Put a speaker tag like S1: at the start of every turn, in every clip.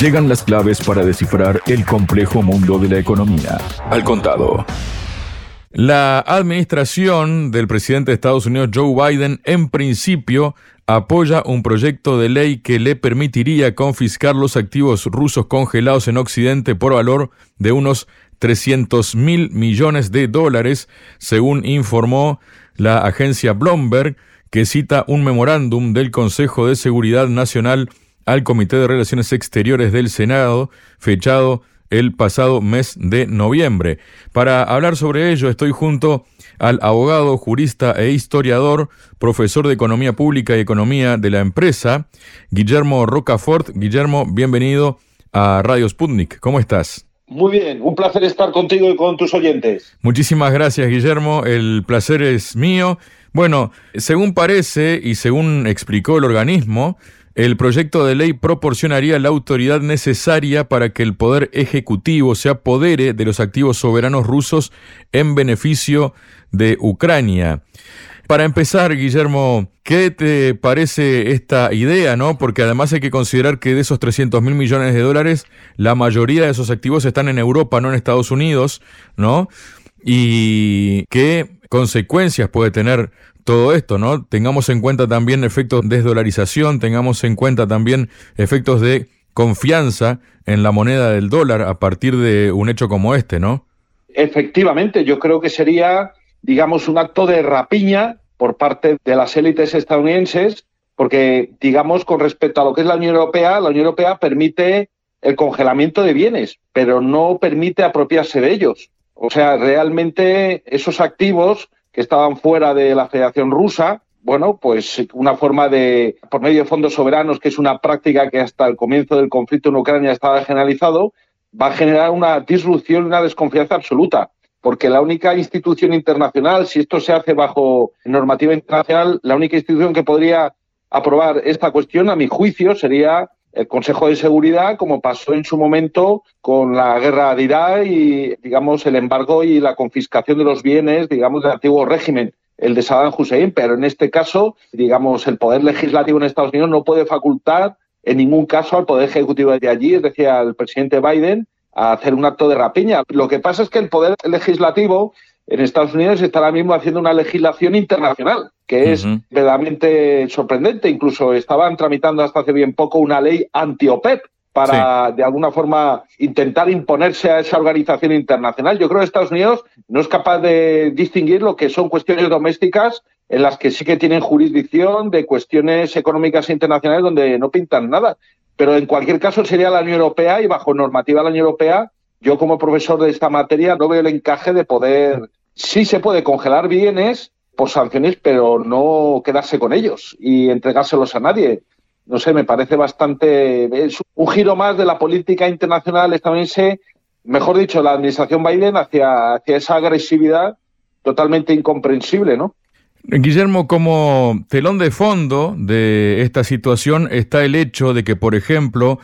S1: Llegan las claves para descifrar el complejo mundo de la economía. Al contado.
S2: La administración del presidente de Estados Unidos, Joe Biden, en principio apoya un proyecto de ley que le permitiría confiscar los activos rusos congelados en Occidente por valor de unos 300 mil millones de dólares, según informó la agencia Bloomberg, que cita un memorándum del Consejo de Seguridad Nacional al Comité de Relaciones Exteriores del Senado, fechado el pasado mes de noviembre. Para hablar sobre ello estoy junto al abogado, jurista e historiador, profesor de Economía Pública y Economía de la empresa, Guillermo Rocafort. Guillermo, bienvenido a Radio Sputnik. ¿Cómo estás?
S3: Muy bien, un placer estar contigo y con tus oyentes.
S2: Muchísimas gracias, Guillermo. El placer es mío. Bueno, según parece y según explicó el organismo, el proyecto de ley proporcionaría la autoridad necesaria para que el poder ejecutivo se apodere de los activos soberanos rusos en beneficio de Ucrania. Para empezar, Guillermo, ¿qué te parece esta idea, no? Porque además hay que considerar que de esos 300 mil millones de dólares, la mayoría de esos activos están en Europa, no en Estados Unidos, ¿no? Y qué consecuencias puede tener todo esto, ¿no? Tengamos en cuenta también efectos de desdolarización, tengamos en cuenta también efectos de confianza en la moneda del dólar a partir de un hecho como este, ¿no?
S3: Efectivamente, yo creo que sería digamos, un acto de rapiña por parte de las élites estadounidenses, porque, digamos, con respecto a lo que es la Unión Europea, la Unión Europea permite el congelamiento de bienes, pero no permite apropiarse de ellos. O sea, realmente esos activos que estaban fuera de la Federación Rusa, bueno, pues una forma de, por medio de fondos soberanos, que es una práctica que hasta el comienzo del conflicto en Ucrania estaba generalizado, va a generar una disrupción y una desconfianza absoluta porque la única institución internacional, si esto se hace bajo normativa internacional, la única institución que podría aprobar esta cuestión, a mi juicio, sería el Consejo de Seguridad, como pasó en su momento con la guerra de Irak y, digamos, el embargo y la confiscación de los bienes, digamos, del antiguo régimen, el de Saddam Hussein. Pero en este caso, digamos, el Poder Legislativo en Estados Unidos no puede facultar en ningún caso al Poder Ejecutivo de allí, es decir, al presidente Biden, a hacer un acto de rapiña. Lo que pasa es que el poder legislativo en Estados Unidos está ahora mismo haciendo una legislación internacional, que es verdaderamente sorprendente. Incluso estaban tramitando hasta hace bien poco una ley anti-OPEP para, de alguna forma, intentar imponerse a esa organización internacional. Yo creo que Estados Unidos no es capaz de distinguir lo que son cuestiones domésticas en las que sí que tienen jurisdicción de cuestiones económicas internacionales donde no pintan nada. Pero en cualquier caso sería la Unión Europea y bajo normativa de la Unión Europea, yo como profesor de esta materia no veo el encaje de poder, sí se puede congelar bienes por sanciones, pero no quedarse con ellos y entregárselos a nadie. No sé, me parece bastante, es un giro más de la política internacional estadounidense, mejor dicho, la administración Biden hacia, hacia esa agresividad totalmente incomprensible, ¿no?
S2: Guillermo, como telón de fondo de esta situación está el hecho de que, por ejemplo,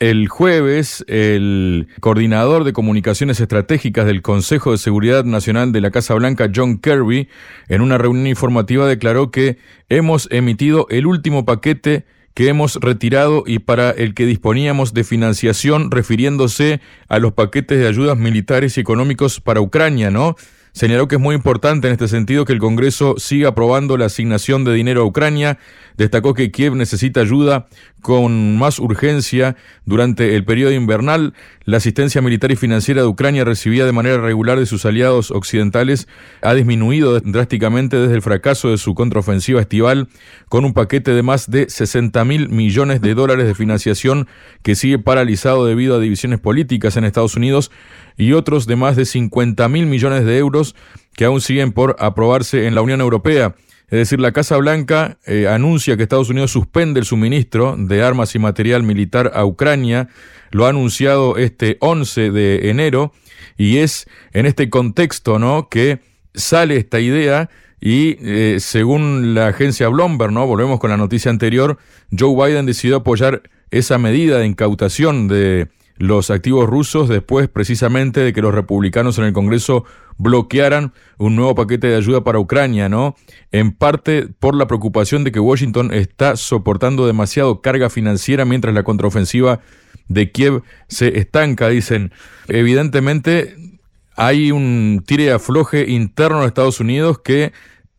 S2: el jueves, el coordinador de comunicaciones estratégicas del Consejo de Seguridad Nacional de la Casa Blanca, John Kirby, en una reunión informativa declaró que hemos emitido el último paquete que hemos retirado y para el que disponíamos de financiación, refiriéndose a los paquetes de ayudas militares y económicos para Ucrania, ¿no? Señaló que es muy importante en este sentido que el Congreso siga aprobando la asignación de dinero a Ucrania. Destacó que Kiev necesita ayuda con más urgencia durante el periodo invernal. La asistencia militar y financiera de Ucrania recibida de manera regular de sus aliados occidentales ha disminuido drásticamente desde el fracaso de su contraofensiva estival, con un paquete de más de 60 mil millones de dólares de financiación que sigue paralizado debido a divisiones políticas en Estados Unidos y otros de más de 50 mil millones de euros que aún siguen por aprobarse en la Unión Europea. Es decir, la Casa Blanca eh, anuncia que Estados Unidos suspende el suministro de armas y material militar a Ucrania. Lo ha anunciado este 11 de enero y es en este contexto, ¿no? Que sale esta idea y eh, según la agencia Bloomberg, ¿no? Volvemos con la noticia anterior, Joe Biden decidió apoyar esa medida de incautación de los activos rusos después precisamente de que los republicanos en el Congreso bloquearan un nuevo paquete de ayuda para Ucrania, ¿no? En parte por la preocupación de que Washington está soportando demasiado carga financiera mientras la contraofensiva de Kiev se estanca, dicen. Evidentemente hay un tire afloje interno de Estados Unidos que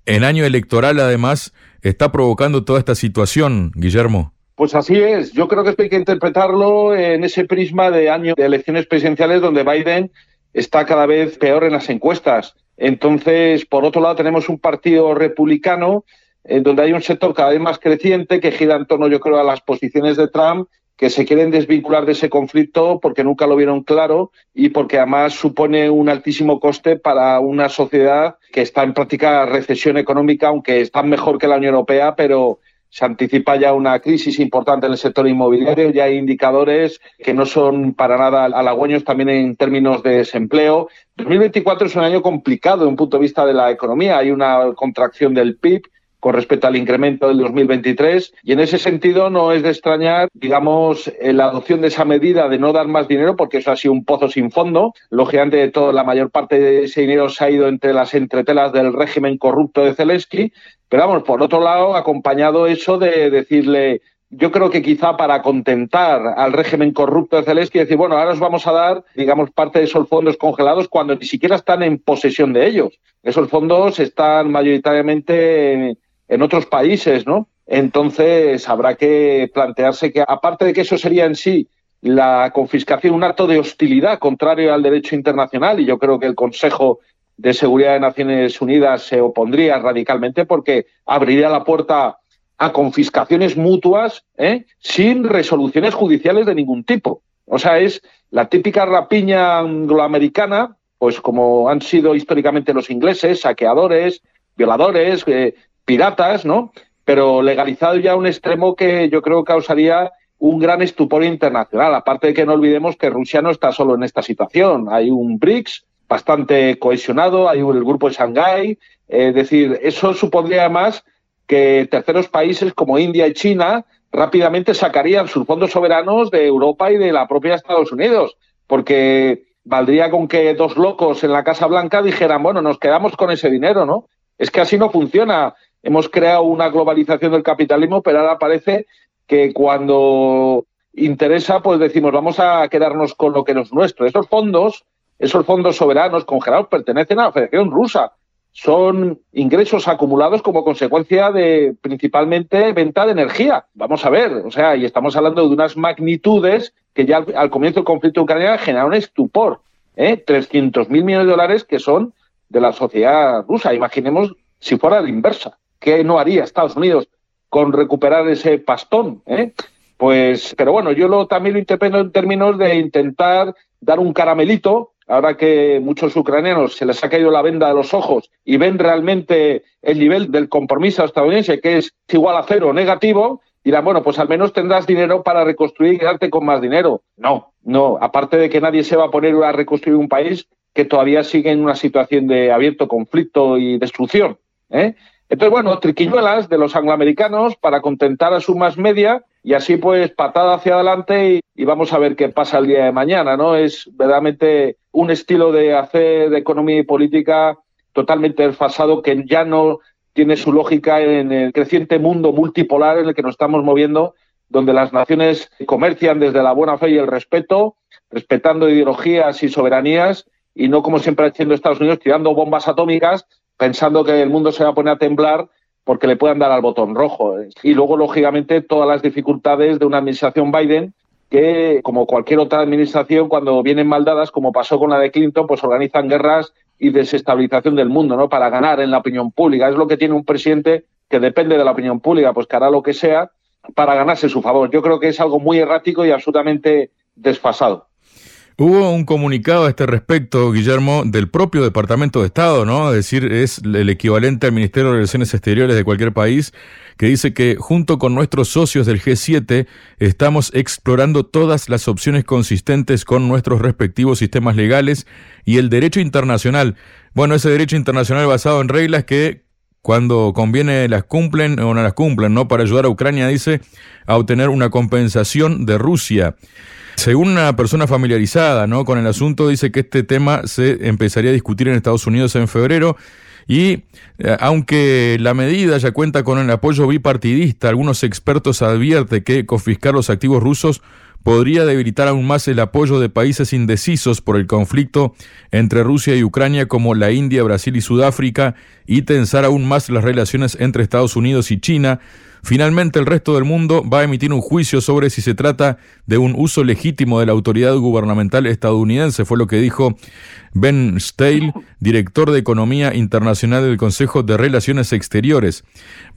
S2: en año electoral además está provocando toda esta situación, Guillermo.
S3: Pues así es. Yo creo que esto hay que interpretarlo en ese prisma de año de elecciones presidenciales donde Biden está cada vez peor en las encuestas. Entonces, por otro lado, tenemos un partido republicano en donde hay un sector cada vez más creciente que gira en torno, yo creo, a las posiciones de Trump que se quieren desvincular de ese conflicto porque nunca lo vieron claro y porque además supone un altísimo coste para una sociedad que está en práctica recesión económica, aunque está mejor que la Unión Europea, pero se anticipa ya una crisis importante en el sector inmobiliario, ya hay indicadores que no son para nada halagüeños también en términos de desempleo. 2024 es un año complicado desde un punto de vista de la economía, hay una contracción del PIB con respecto al incremento del 2023 y en ese sentido no es de extrañar, digamos, la adopción de esa medida de no dar más dinero porque eso ha sido un pozo sin fondo. Lógicamente, todo, la mayor parte de ese dinero se ha ido entre las entretelas del régimen corrupto de Zelensky, pero vamos, por otro lado, acompañado eso de decirle, yo creo que quizá para contentar al régimen corrupto de Zelensky, decir, bueno, ahora os vamos a dar, digamos, parte de esos fondos congelados cuando ni siquiera están en posesión de ellos. Esos fondos están mayoritariamente en otros países, ¿no? Entonces habrá que plantearse que, aparte de que eso sería en sí la confiscación, un acto de hostilidad contrario al derecho internacional, y yo creo que el Consejo de Seguridad de Naciones Unidas se opondría radicalmente porque abriría la puerta a confiscaciones mutuas ¿eh? sin resoluciones judiciales de ningún tipo. O sea, es la típica rapiña angloamericana, pues como han sido históricamente los ingleses, saqueadores, violadores, eh, piratas, ¿no? Pero legalizado ya a un extremo que yo creo causaría un gran estupor internacional. Aparte de que no olvidemos que Rusia no está solo en esta situación. Hay un BRICS bastante cohesionado, hay el grupo de Shanghái. Es decir, eso supondría más que terceros países como India y China rápidamente sacarían sus fondos soberanos de Europa y de la propia Estados Unidos, porque valdría con que dos locos en la Casa Blanca dijeran, bueno, nos quedamos con ese dinero, ¿no? Es que así no funciona hemos creado una globalización del capitalismo, pero ahora parece que cuando interesa, pues decimos, vamos a quedarnos con lo que no es nuestro. Esos fondos, esos fondos soberanos congelados pertenecen a la Federación Rusa. Son ingresos acumulados como consecuencia de principalmente venta de energía. Vamos a ver, o sea, y estamos hablando de unas magnitudes que ya al, comienzo del conflicto ucraniano generaron estupor. ¿eh? 300.000 millones de dólares que son de la sociedad rusa. Imaginemos si fuera la inversa. ¿Qué no haría Estados Unidos con recuperar ese pastón? Eh? Pues, pero bueno, yo lo, también lo interpreto en términos de intentar dar un caramelito, ahora que muchos ucranianos se les ha caído la venda de los ojos y ven realmente el nivel del compromiso estadounidense, que es igual a cero negativo, dirán, bueno, pues al menos tendrás dinero para reconstruir y quedarte con más dinero. No, no, aparte de que nadie se va a poner a reconstruir un país que todavía sigue en una situación de abierto conflicto y destrucción. ¿eh? Entonces, bueno, triquiñuelas de los angloamericanos para contentar a su más media y así pues patada hacia adelante y, vamos a ver qué pasa el día de mañana, ¿no? Es verdaderamente un estilo de hacer economía y política totalmente desfasado que ya no tiene su lógica en el creciente mundo multipolar en el que nos estamos moviendo, donde las naciones comercian desde la buena fe y el respeto, respetando ideologías y soberanías, y no como siempre haciendo Estados Unidos, tirando bombas atómicas pensando que el mundo se va a poner a temblar porque le puedan dar al botón rojo. Y luego, lógicamente, todas las dificultades de una administración Biden que, como cualquier otra administración, cuando vienen mal dadas, como pasó con la de Clinton, pues organizan guerras y desestabilización del mundo, ¿no? Para ganar en la opinión pública. Es lo que tiene un presidente que depende de la opinión pública, pues que hará lo que sea para ganarse su favor. Yo creo que es algo muy errático y absolutamente desfasado.
S2: Hubo un comunicado a este respecto, Guillermo, del propio Departamento de Estado, ¿no? Es decir, es el equivalente al Ministerio de Relaciones Exteriores de cualquier país, que dice que junto con nuestros socios del G7 estamos explorando todas las opciones consistentes con nuestros respectivos sistemas legales y el derecho internacional. Bueno, ese derecho internacional basado en reglas que cuando conviene las cumplen o no las cumplen, ¿no? Para ayudar a Ucrania, dice, a obtener una compensación de Rusia. Según una persona familiarizada ¿no? con el asunto, dice que este tema se empezaría a discutir en Estados Unidos en febrero y eh, aunque la medida ya cuenta con el apoyo bipartidista, algunos expertos advierten que confiscar los activos rusos podría debilitar aún más el apoyo de países indecisos por el conflicto entre Rusia y Ucrania como la India, Brasil y Sudáfrica y tensar aún más las relaciones entre Estados Unidos y China, Finalmente, el resto del mundo va a emitir un juicio sobre si se trata de un uso legítimo de la autoridad gubernamental estadounidense, fue lo que dijo Ben Steil, director de Economía Internacional del Consejo de Relaciones Exteriores.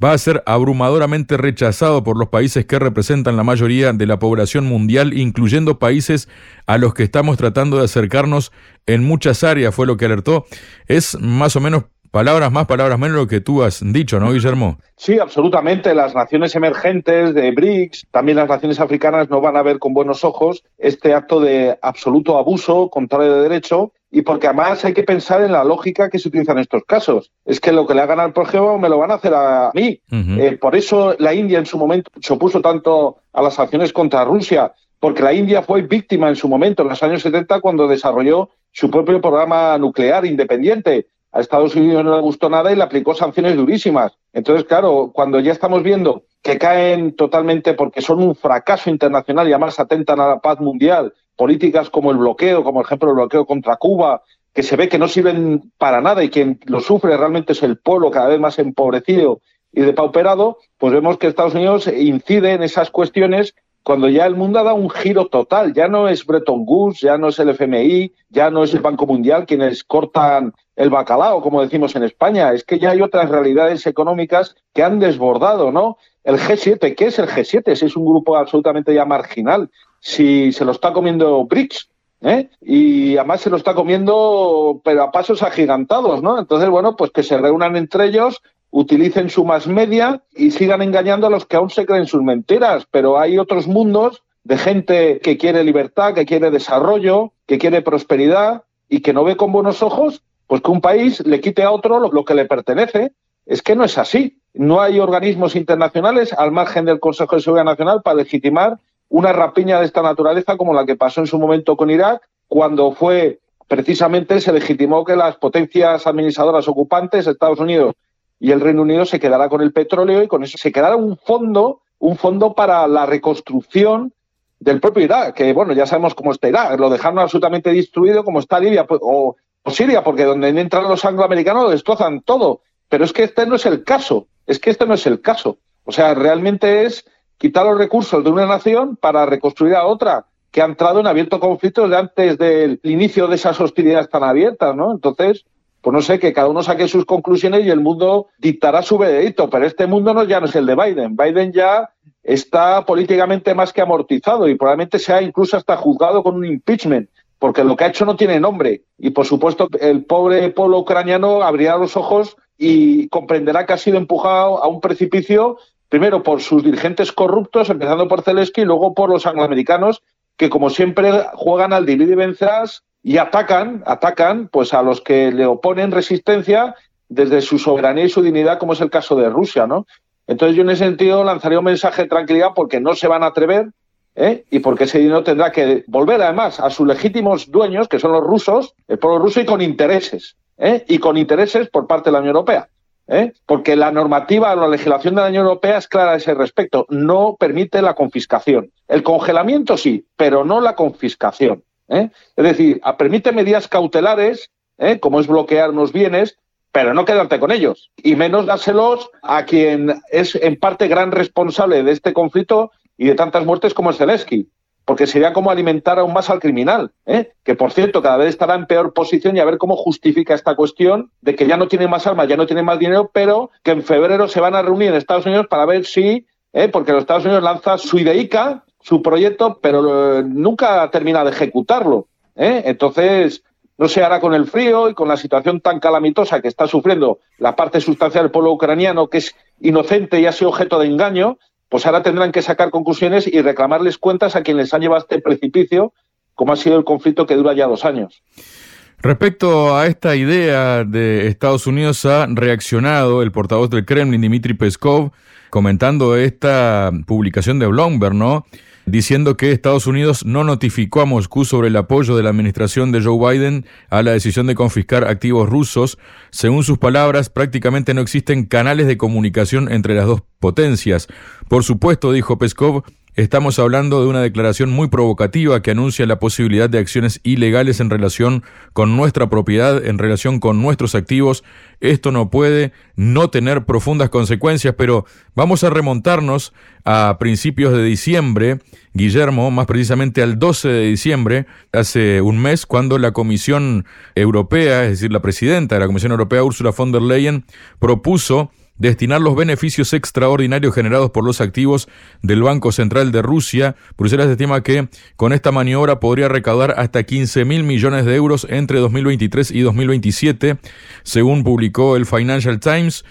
S2: Va a ser abrumadoramente rechazado por los países que representan la mayoría de la población mundial, incluyendo países a los que estamos tratando de acercarnos en muchas áreas, fue lo que alertó. Es más o menos Palabras más, palabras menos lo que tú has dicho, ¿no, Guillermo?
S3: Sí, absolutamente. Las naciones emergentes de BRICS, también las naciones africanas, no van a ver con buenos ojos este acto de absoluto abuso, contrario de derecho, y porque además hay que pensar en la lógica que se utiliza en estos casos. Es que lo que le hagan al prójimo me lo van a hacer a mí. Eh, por eso la India en su momento se opuso tanto a las acciones contra Rusia, porque la India fue víctima en su momento, en los años 70, cuando desarrolló su propio programa nuclear independiente a Estados Unidos no le gustó nada y le aplicó sanciones durísimas. Entonces, claro, cuando ya estamos viendo que caen totalmente porque son un fracaso internacional y además atentan a la paz mundial, políticas como el bloqueo, como por ejemplo el bloqueo contra Cuba, que se ve que no sirven para nada y quien lo sufre realmente es el pueblo cada vez más empobrecido y depauperado, pues vemos que Estados Unidos incide en esas cuestiones cuando ya el mundo ha dado un giro total. Ya no es Bretton Woods, ya no es el FMI, ya no es el Banco Mundial quienes cortan el bacalao, como decimos en España. Es que ya hay otras realidades económicas que han desbordado, ¿no? El G7, ¿qué es el G7? Si es un grupo absolutamente ya marginal, si se lo está comiendo BRICS, ¿eh? Y además se lo está comiendo, pero a pasos agigantados, ¿no? Entonces, bueno, pues que se reúnan entre ellos, utilicen su más media y sigan engañando a los que aún se creen sus mentiras. Pero hay otros mundos de gente que quiere libertad, que quiere desarrollo, que quiere prosperidad y que no ve con buenos ojos pues que un país le quite a otro lo, que le pertenece. Es que no es así. No hay organismos internacionales al margen del Consejo de Seguridad Nacional para legitimar una rapiña de esta naturaleza como la que pasó en su momento con Irak, cuando fue precisamente se legitimó que las potencias administradoras ocupantes, Estados Unidos y el Reino Unido, se quedara con el petróleo y con eso se quedara un fondo, un fondo para la reconstrucción del propio Irak, que bueno, ya sabemos cómo está Irak, lo dejaron absolutamente destruido como está Libia, pues, o Siria, porque donde entran los angloamericanos lo destrozan todo. Pero es que este no es el caso. Es que este no es el caso. O sea, realmente es quitar los recursos de una nación para reconstruir a otra que ha entrado en abierto conflicto antes del inicio de esas hostilidades tan abiertas, ¿no? Entonces, pues no sé, que cada uno saque sus conclusiones y el mundo dictará su veredicto, pero este mundo no ya no es el de Biden. Biden ya está políticamente más que amortizado y probablemente sea incluso hasta juzgado con un impeachment porque lo que ha hecho no tiene nombre. Y por supuesto, el pobre pueblo ucraniano abrirá los ojos y comprenderá que ha sido empujado a un precipicio, primero por sus dirigentes corruptos, empezando por Zelensky, y luego por los angloamericanos, que como siempre juegan al divide y vencerás y atacan, atacan pues a los que le oponen resistencia desde su soberanía y su dignidad, como es el caso de Rusia, ¿no? Entonces yo en ese sentido lanzaría un mensaje de tranquilidad porque no se van a atrever ¿eh? y porque ese dinero tendrá que volver además a sus legítimos dueños, que son los rusos, el pueblo ruso, y con intereses, ¿eh? y con intereses por parte de la Unión Europea. ¿eh? Porque la normativa, la legislación de la Unión Europea es clara a ese respecto, no permite la confiscación. El congelamiento sí, pero no la confiscación. Es decir, permite medidas cautelares, como es bloquear unos bienes, pero no quedarte con ellos, y menos dárselos a quien es en parte gran responsable de este conflicto, y de tantas muertes como el Zelensky, porque sería como alimentar aún más al criminal, ¿eh? que por cierto cada vez estará en peor posición y a ver cómo justifica esta cuestión de que ya no tiene más armas, ya no tiene más dinero, pero que en febrero se van a reunir en Estados Unidos para ver si, ¿eh? porque los Estados Unidos lanza su IDEICA, su proyecto, pero eh, nunca termina de ejecutarlo. ¿eh? Entonces, no se hará con el frío y con la situación tan calamitosa que está sufriendo la parte sustancial del pueblo ucraniano, que es inocente y ha sido objeto de engaño, pues ahora tendrán que sacar conclusiones y reclamarles cuentas a quienes les han llevado este precipicio, como ha sido el conflicto que dura ya dos años.
S2: Respecto a esta idea de Estados Unidos ha reaccionado el portavoz del Kremlin, Dmitry Peskov, comentando esta publicación de Bloomberg, ¿no? diciendo que Estados Unidos no notificó a Moscú sobre el apoyo de la administración de Joe Biden a la decisión de confiscar activos rusos. Según sus palabras, prácticamente no existen canales de comunicación entre las dos potencias. Por supuesto, dijo Peskov, Estamos hablando de una declaración muy provocativa que anuncia la posibilidad de acciones ilegales en relación con nuestra propiedad, en relación con nuestros activos. Esto no puede no tener profundas consecuencias, pero vamos a remontarnos a principios de diciembre, Guillermo, más precisamente al 12 de diciembre, hace un mes, cuando la Comisión Europea, es decir, la presidenta de la Comisión Europea, Ursula von der Leyen, propuso destinar los beneficios extraordinarios generados por los activos del Banco Central de Rusia. Bruselas estima que con esta maniobra podría recaudar hasta 15 mil millones de euros entre 2023 y 2027, según publicó el Financial Times.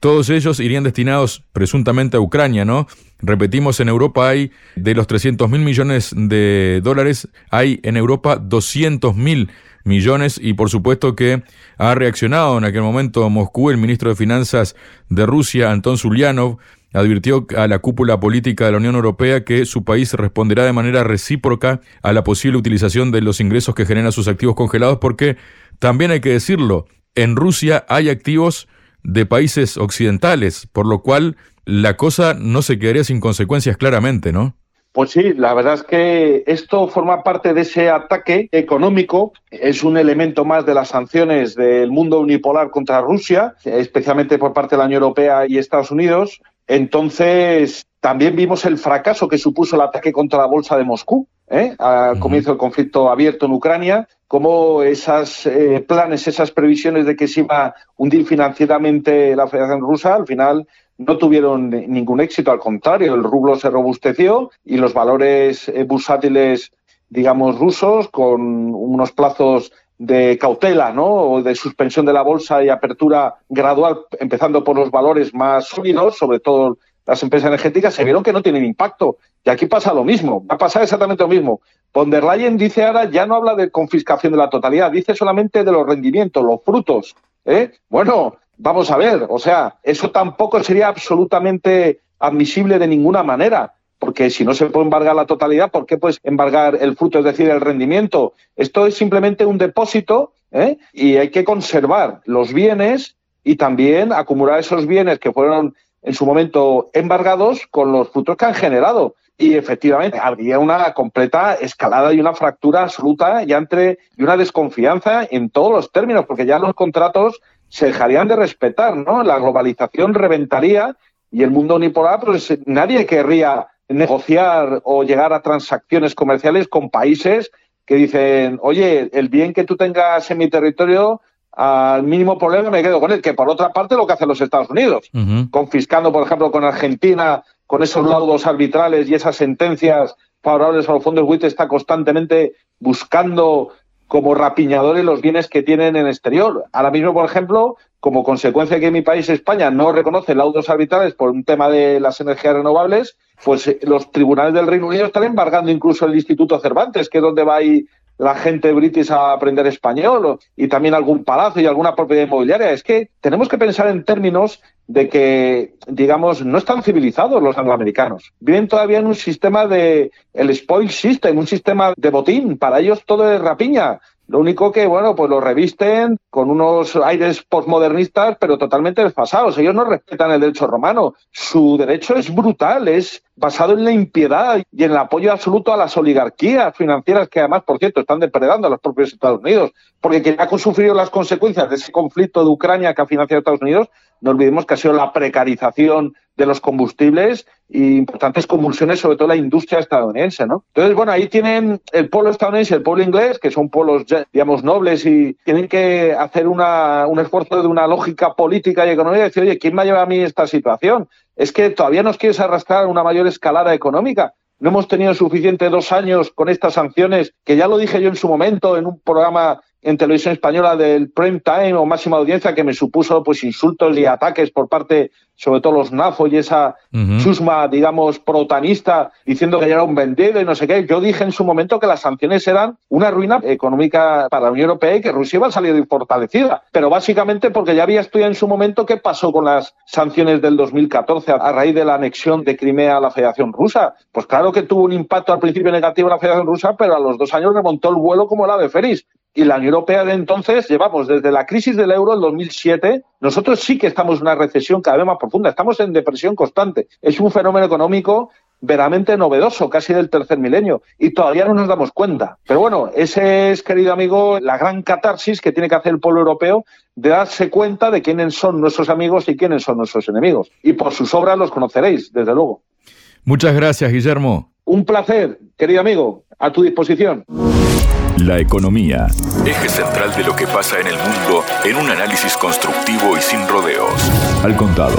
S2: Todos ellos irían destinados presuntamente a Ucrania, ¿no? Repetimos, en Europa hay, de los 300 mil millones de dólares, hay en Europa 200 mil millones y por supuesto que ha reaccionado en aquel momento Moscú, el ministro de Finanzas de Rusia, Anton Zulianov, advirtió a la cúpula política de la Unión Europea que su país responderá de manera recíproca a la posible utilización de los ingresos que generan sus activos congelados porque también hay que decirlo, en Rusia hay activos de países occidentales, por lo cual la cosa no se quedaría sin consecuencias claramente, ¿no?
S3: Pues sí, la verdad es que esto forma parte de ese ataque económico, es un elemento más de las sanciones del mundo unipolar contra Rusia, especialmente por parte de la Unión Europea y Estados Unidos. Entonces, también vimos el fracaso que supuso el ataque contra la Bolsa de Moscú, ¿eh? al comienzo del conflicto abierto en Ucrania, cómo esos eh, planes, esas previsiones de que se iba a hundir financieramente la Federación Rusa, al final no tuvieron ningún éxito, al contrario, el rublo se robusteció y los valores eh, bursátiles, digamos, rusos, con unos plazos de cautela, ¿no? O de suspensión de la bolsa y apertura gradual, empezando por los valores más sólidos, sobre todo las empresas energéticas, se vieron que no tienen impacto. Y aquí pasa lo mismo, va a pasar exactamente lo mismo. Von der Leyen dice ahora, ya no habla de confiscación de la totalidad, dice solamente de los rendimientos, los frutos. ¿eh? Bueno, Vamos a ver, o sea, eso tampoco sería absolutamente admisible de ninguna manera, porque si no se puede embargar la totalidad, ¿por qué puedes embargar el fruto, es decir, el rendimiento? Esto es simplemente un depósito ¿eh? y hay que conservar los bienes y también acumular esos bienes que fueron en su momento embargados con los frutos que han generado. Y efectivamente habría una completa escalada y una fractura absoluta ya entre y una desconfianza en todos los términos, porque ya los contratos se dejarían de respetar, ¿no? La globalización reventaría y el mundo unipolar, pues nadie querría negociar o llegar a transacciones comerciales con países que dicen, oye, el bien que tú tengas en mi territorio, al mínimo problema me quedo con él, que por otra parte lo que hacen los Estados Unidos, confiscando, por ejemplo, con Argentina, con esos laudos arbitrales y esas sentencias favorables a los fondos WIT, está constantemente buscando como rapiñadores los bienes que tienen en exterior. Ahora mismo, por ejemplo, como consecuencia de que mi país, España, no reconoce laudos arbitrales por un tema de las energías renovables, pues eh, los tribunales del Reino Unido están embargando incluso el Instituto Cervantes, que es donde va ahí la gente british a aprender español y también algún palacio y alguna propiedad inmobiliaria. Es que tenemos que pensar en términos de que, digamos, no están civilizados los angloamericanos. Viven todavía en un sistema de, el spoil system, un sistema de botín. Para ellos todo es rapiña. Lo único que, bueno, pues lo revisten con unos aires postmodernistas, pero totalmente desfasados. Ellos no respetan el derecho romano. Su derecho es brutal, es basado en la impiedad y en el apoyo absoluto a las oligarquías financieras que además, por cierto, están depredando a los propios Estados Unidos. Porque quien ha sufrido las consecuencias de ese conflicto de Ucrania que ha financiado Estados Unidos, no olvidemos que ha sido la precarización de los combustibles y importantes convulsiones, sobre todo la industria estadounidense, ¿no? Entonces, bueno, ahí tienen el pueblo estadounidense y el pueblo inglés, que son pueblos, digamos, nobles y tienen que hacer una, un esfuerzo de una lógica política y económica y decir, oye, ¿quién me ha llevado a mí esta situación? Es que todavía nos quieres arrastrar a una mayor escalada económica. No hemos tenido suficiente dos años con estas sanciones, que ya lo dije yo en su momento en un programa en televisión española del prime time o máxima audiencia que me supuso pues insultos y ataques por parte sobre todo los NAFO y esa chusma, digamos, protanista, diciendo que era un vendido y no sé qué. Yo dije en su momento que las sanciones eran una ruina económica para la Unión Europea y que Rusia iba a salir fortalecida. Pero básicamente porque ya había estudiado en su momento qué pasó con las sanciones del 2014 a raíz de la anexión de Crimea a la Federación Rusa. Pues claro que tuvo un impacto al principio negativo en la Federación Rusa, pero a los dos años remontó el vuelo como la de Feris. Y la Unión Europea de entonces llevamos desde la crisis del euro en 2007, nosotros sí que estamos en una recesión cada vez más profunda, estamos en depresión constante. Es un fenómeno económico veramente novedoso, casi del tercer milenio, y todavía no nos damos cuenta. Pero bueno, ese es, querido amigo, la gran catarsis que tiene que hacer el pueblo europeo de darse cuenta de quiénes son nuestros amigos y quiénes son nuestros enemigos. Y por sus obras los conoceréis, desde luego.
S2: Muchas gracias, Guillermo.
S3: Un placer, querido amigo, a tu disposición.
S1: La economía. Eje central de lo que pasa en el mundo en un análisis constructivo y sin rodeos. Al contado.